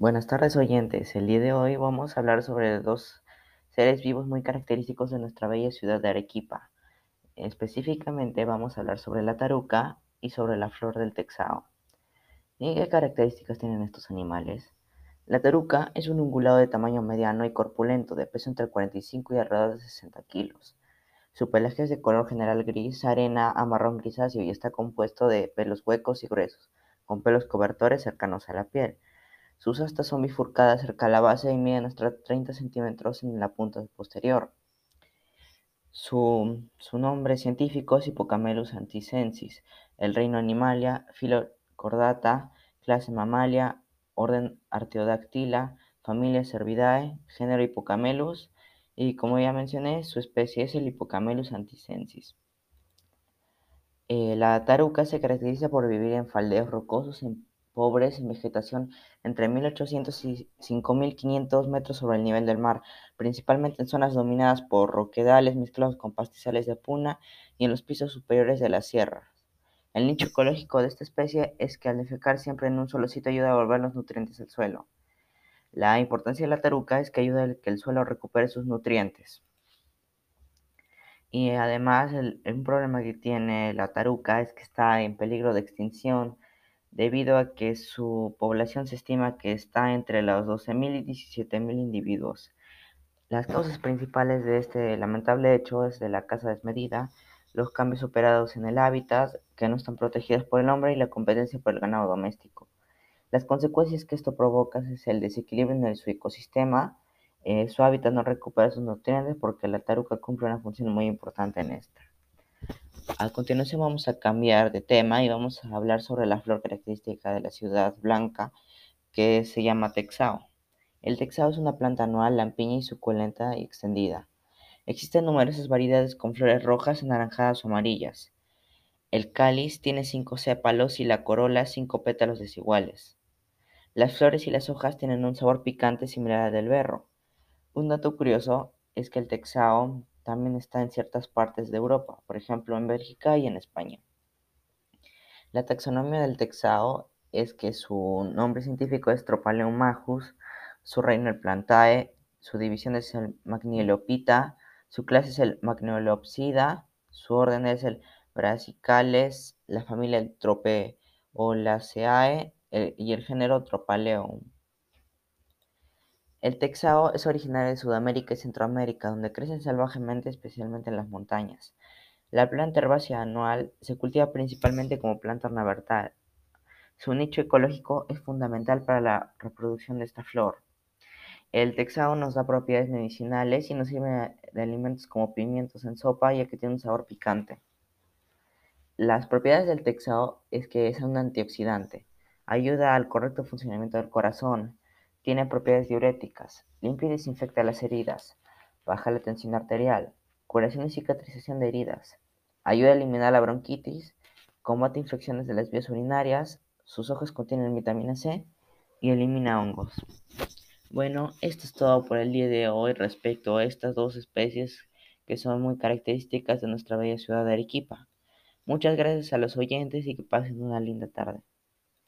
Buenas tardes oyentes, el día de hoy vamos a hablar sobre dos seres vivos muy característicos de nuestra bella ciudad de Arequipa. Específicamente vamos a hablar sobre la taruca y sobre la flor del texao. ¿Y qué características tienen estos animales? La taruca es un ungulado de tamaño mediano y corpulento, de peso entre 45 y alrededor de 60 kilos. Su pelaje es de color general gris, arena a marrón grisáceo y está compuesto de pelos huecos y gruesos, con pelos cobertores cercanos a la piel. Sus astas son bifurcadas cerca de la base y miden hasta 30 centímetros en la punta posterior. Su, nombre científico es Hippocamelus antisensis, el reino Animalia, filo Cordata, clase Mammalia, orden Artiodactyla, familia Cervidae, género Hippocamelus y como ya mencioné, su especie es el Hippocamelus antisensis. Eh, la taruca se caracteriza por vivir en faldeos rocosos en pobres en vegetación entre 1800 y 5500 metros sobre el nivel del mar, principalmente en zonas dominadas por roquedales mezclados con pastizales de puna y en los pisos superiores de las sierras. El nicho ecológico de esta especie es que al defecar siempre en un solo sitio ayuda a devolver los nutrientes al suelo. La importancia de la taruca es que ayuda a que el suelo recupere sus nutrientes. Y además, el, problema que tiene la taruca es que está en peligro de extinción debido a que su población se estima que está entre los 12.000 y 17.000 individuos. Las causas principales de este lamentable hecho es de la caza desmedida, los cambios operados en el hábitat que no están protegidos por el hombre y la competencia por el ganado doméstico. Las consecuencias que esto provoca es el desequilibrio en su ecosistema, eh, su hábitat no recupera sus nutrientes porque la taruca cumple una función muy importante en esta. A continuación vamos a cambiar de tema y vamos a hablar sobre la flor característica de la ciudad blanca que se llama texao. El texao es una planta anual, lampiña y suculenta y extendida. Existen numerosas variedades con flores rojas, anaranjadas o amarillas. El cáliz tiene cinco sépalos y la corola cinco pétalos desiguales. Las flores y las hojas tienen un sabor picante similar al del berro. Un dato curioso es que el texao también está en ciertas partes de Europa, por ejemplo en Bélgica y en España. La taxonomía del texao es que su nombre científico es Tropaleum majus, su reino el Plantae, su división es el su clase es el Magnielopsida, su orden es el Brassicales, la familia el Tropeolaceae y el género Tropaleum. El texao es originario de Sudamérica y Centroamérica, donde crecen salvajemente, especialmente en las montañas. La planta herbácea anual se cultiva principalmente como planta ornamental. Su nicho ecológico es fundamental para la reproducción de esta flor. El texao nos da propiedades medicinales y nos sirve de alimentos como pimientos en sopa, ya que tiene un sabor picante. Las propiedades del texao es que es un antioxidante, ayuda al correcto funcionamiento del corazón, tiene propiedades diuréticas, limpia y desinfecta las heridas, baja la tensión arterial, curación y cicatrización de heridas, ayuda a eliminar la bronquitis, combate infecciones de las vías urinarias, sus hojas contienen vitamina C y elimina hongos. Bueno, esto es todo por el día de hoy respecto a estas dos especies que son muy características de nuestra bella ciudad de Arequipa. Muchas gracias a los oyentes y que pasen una linda tarde.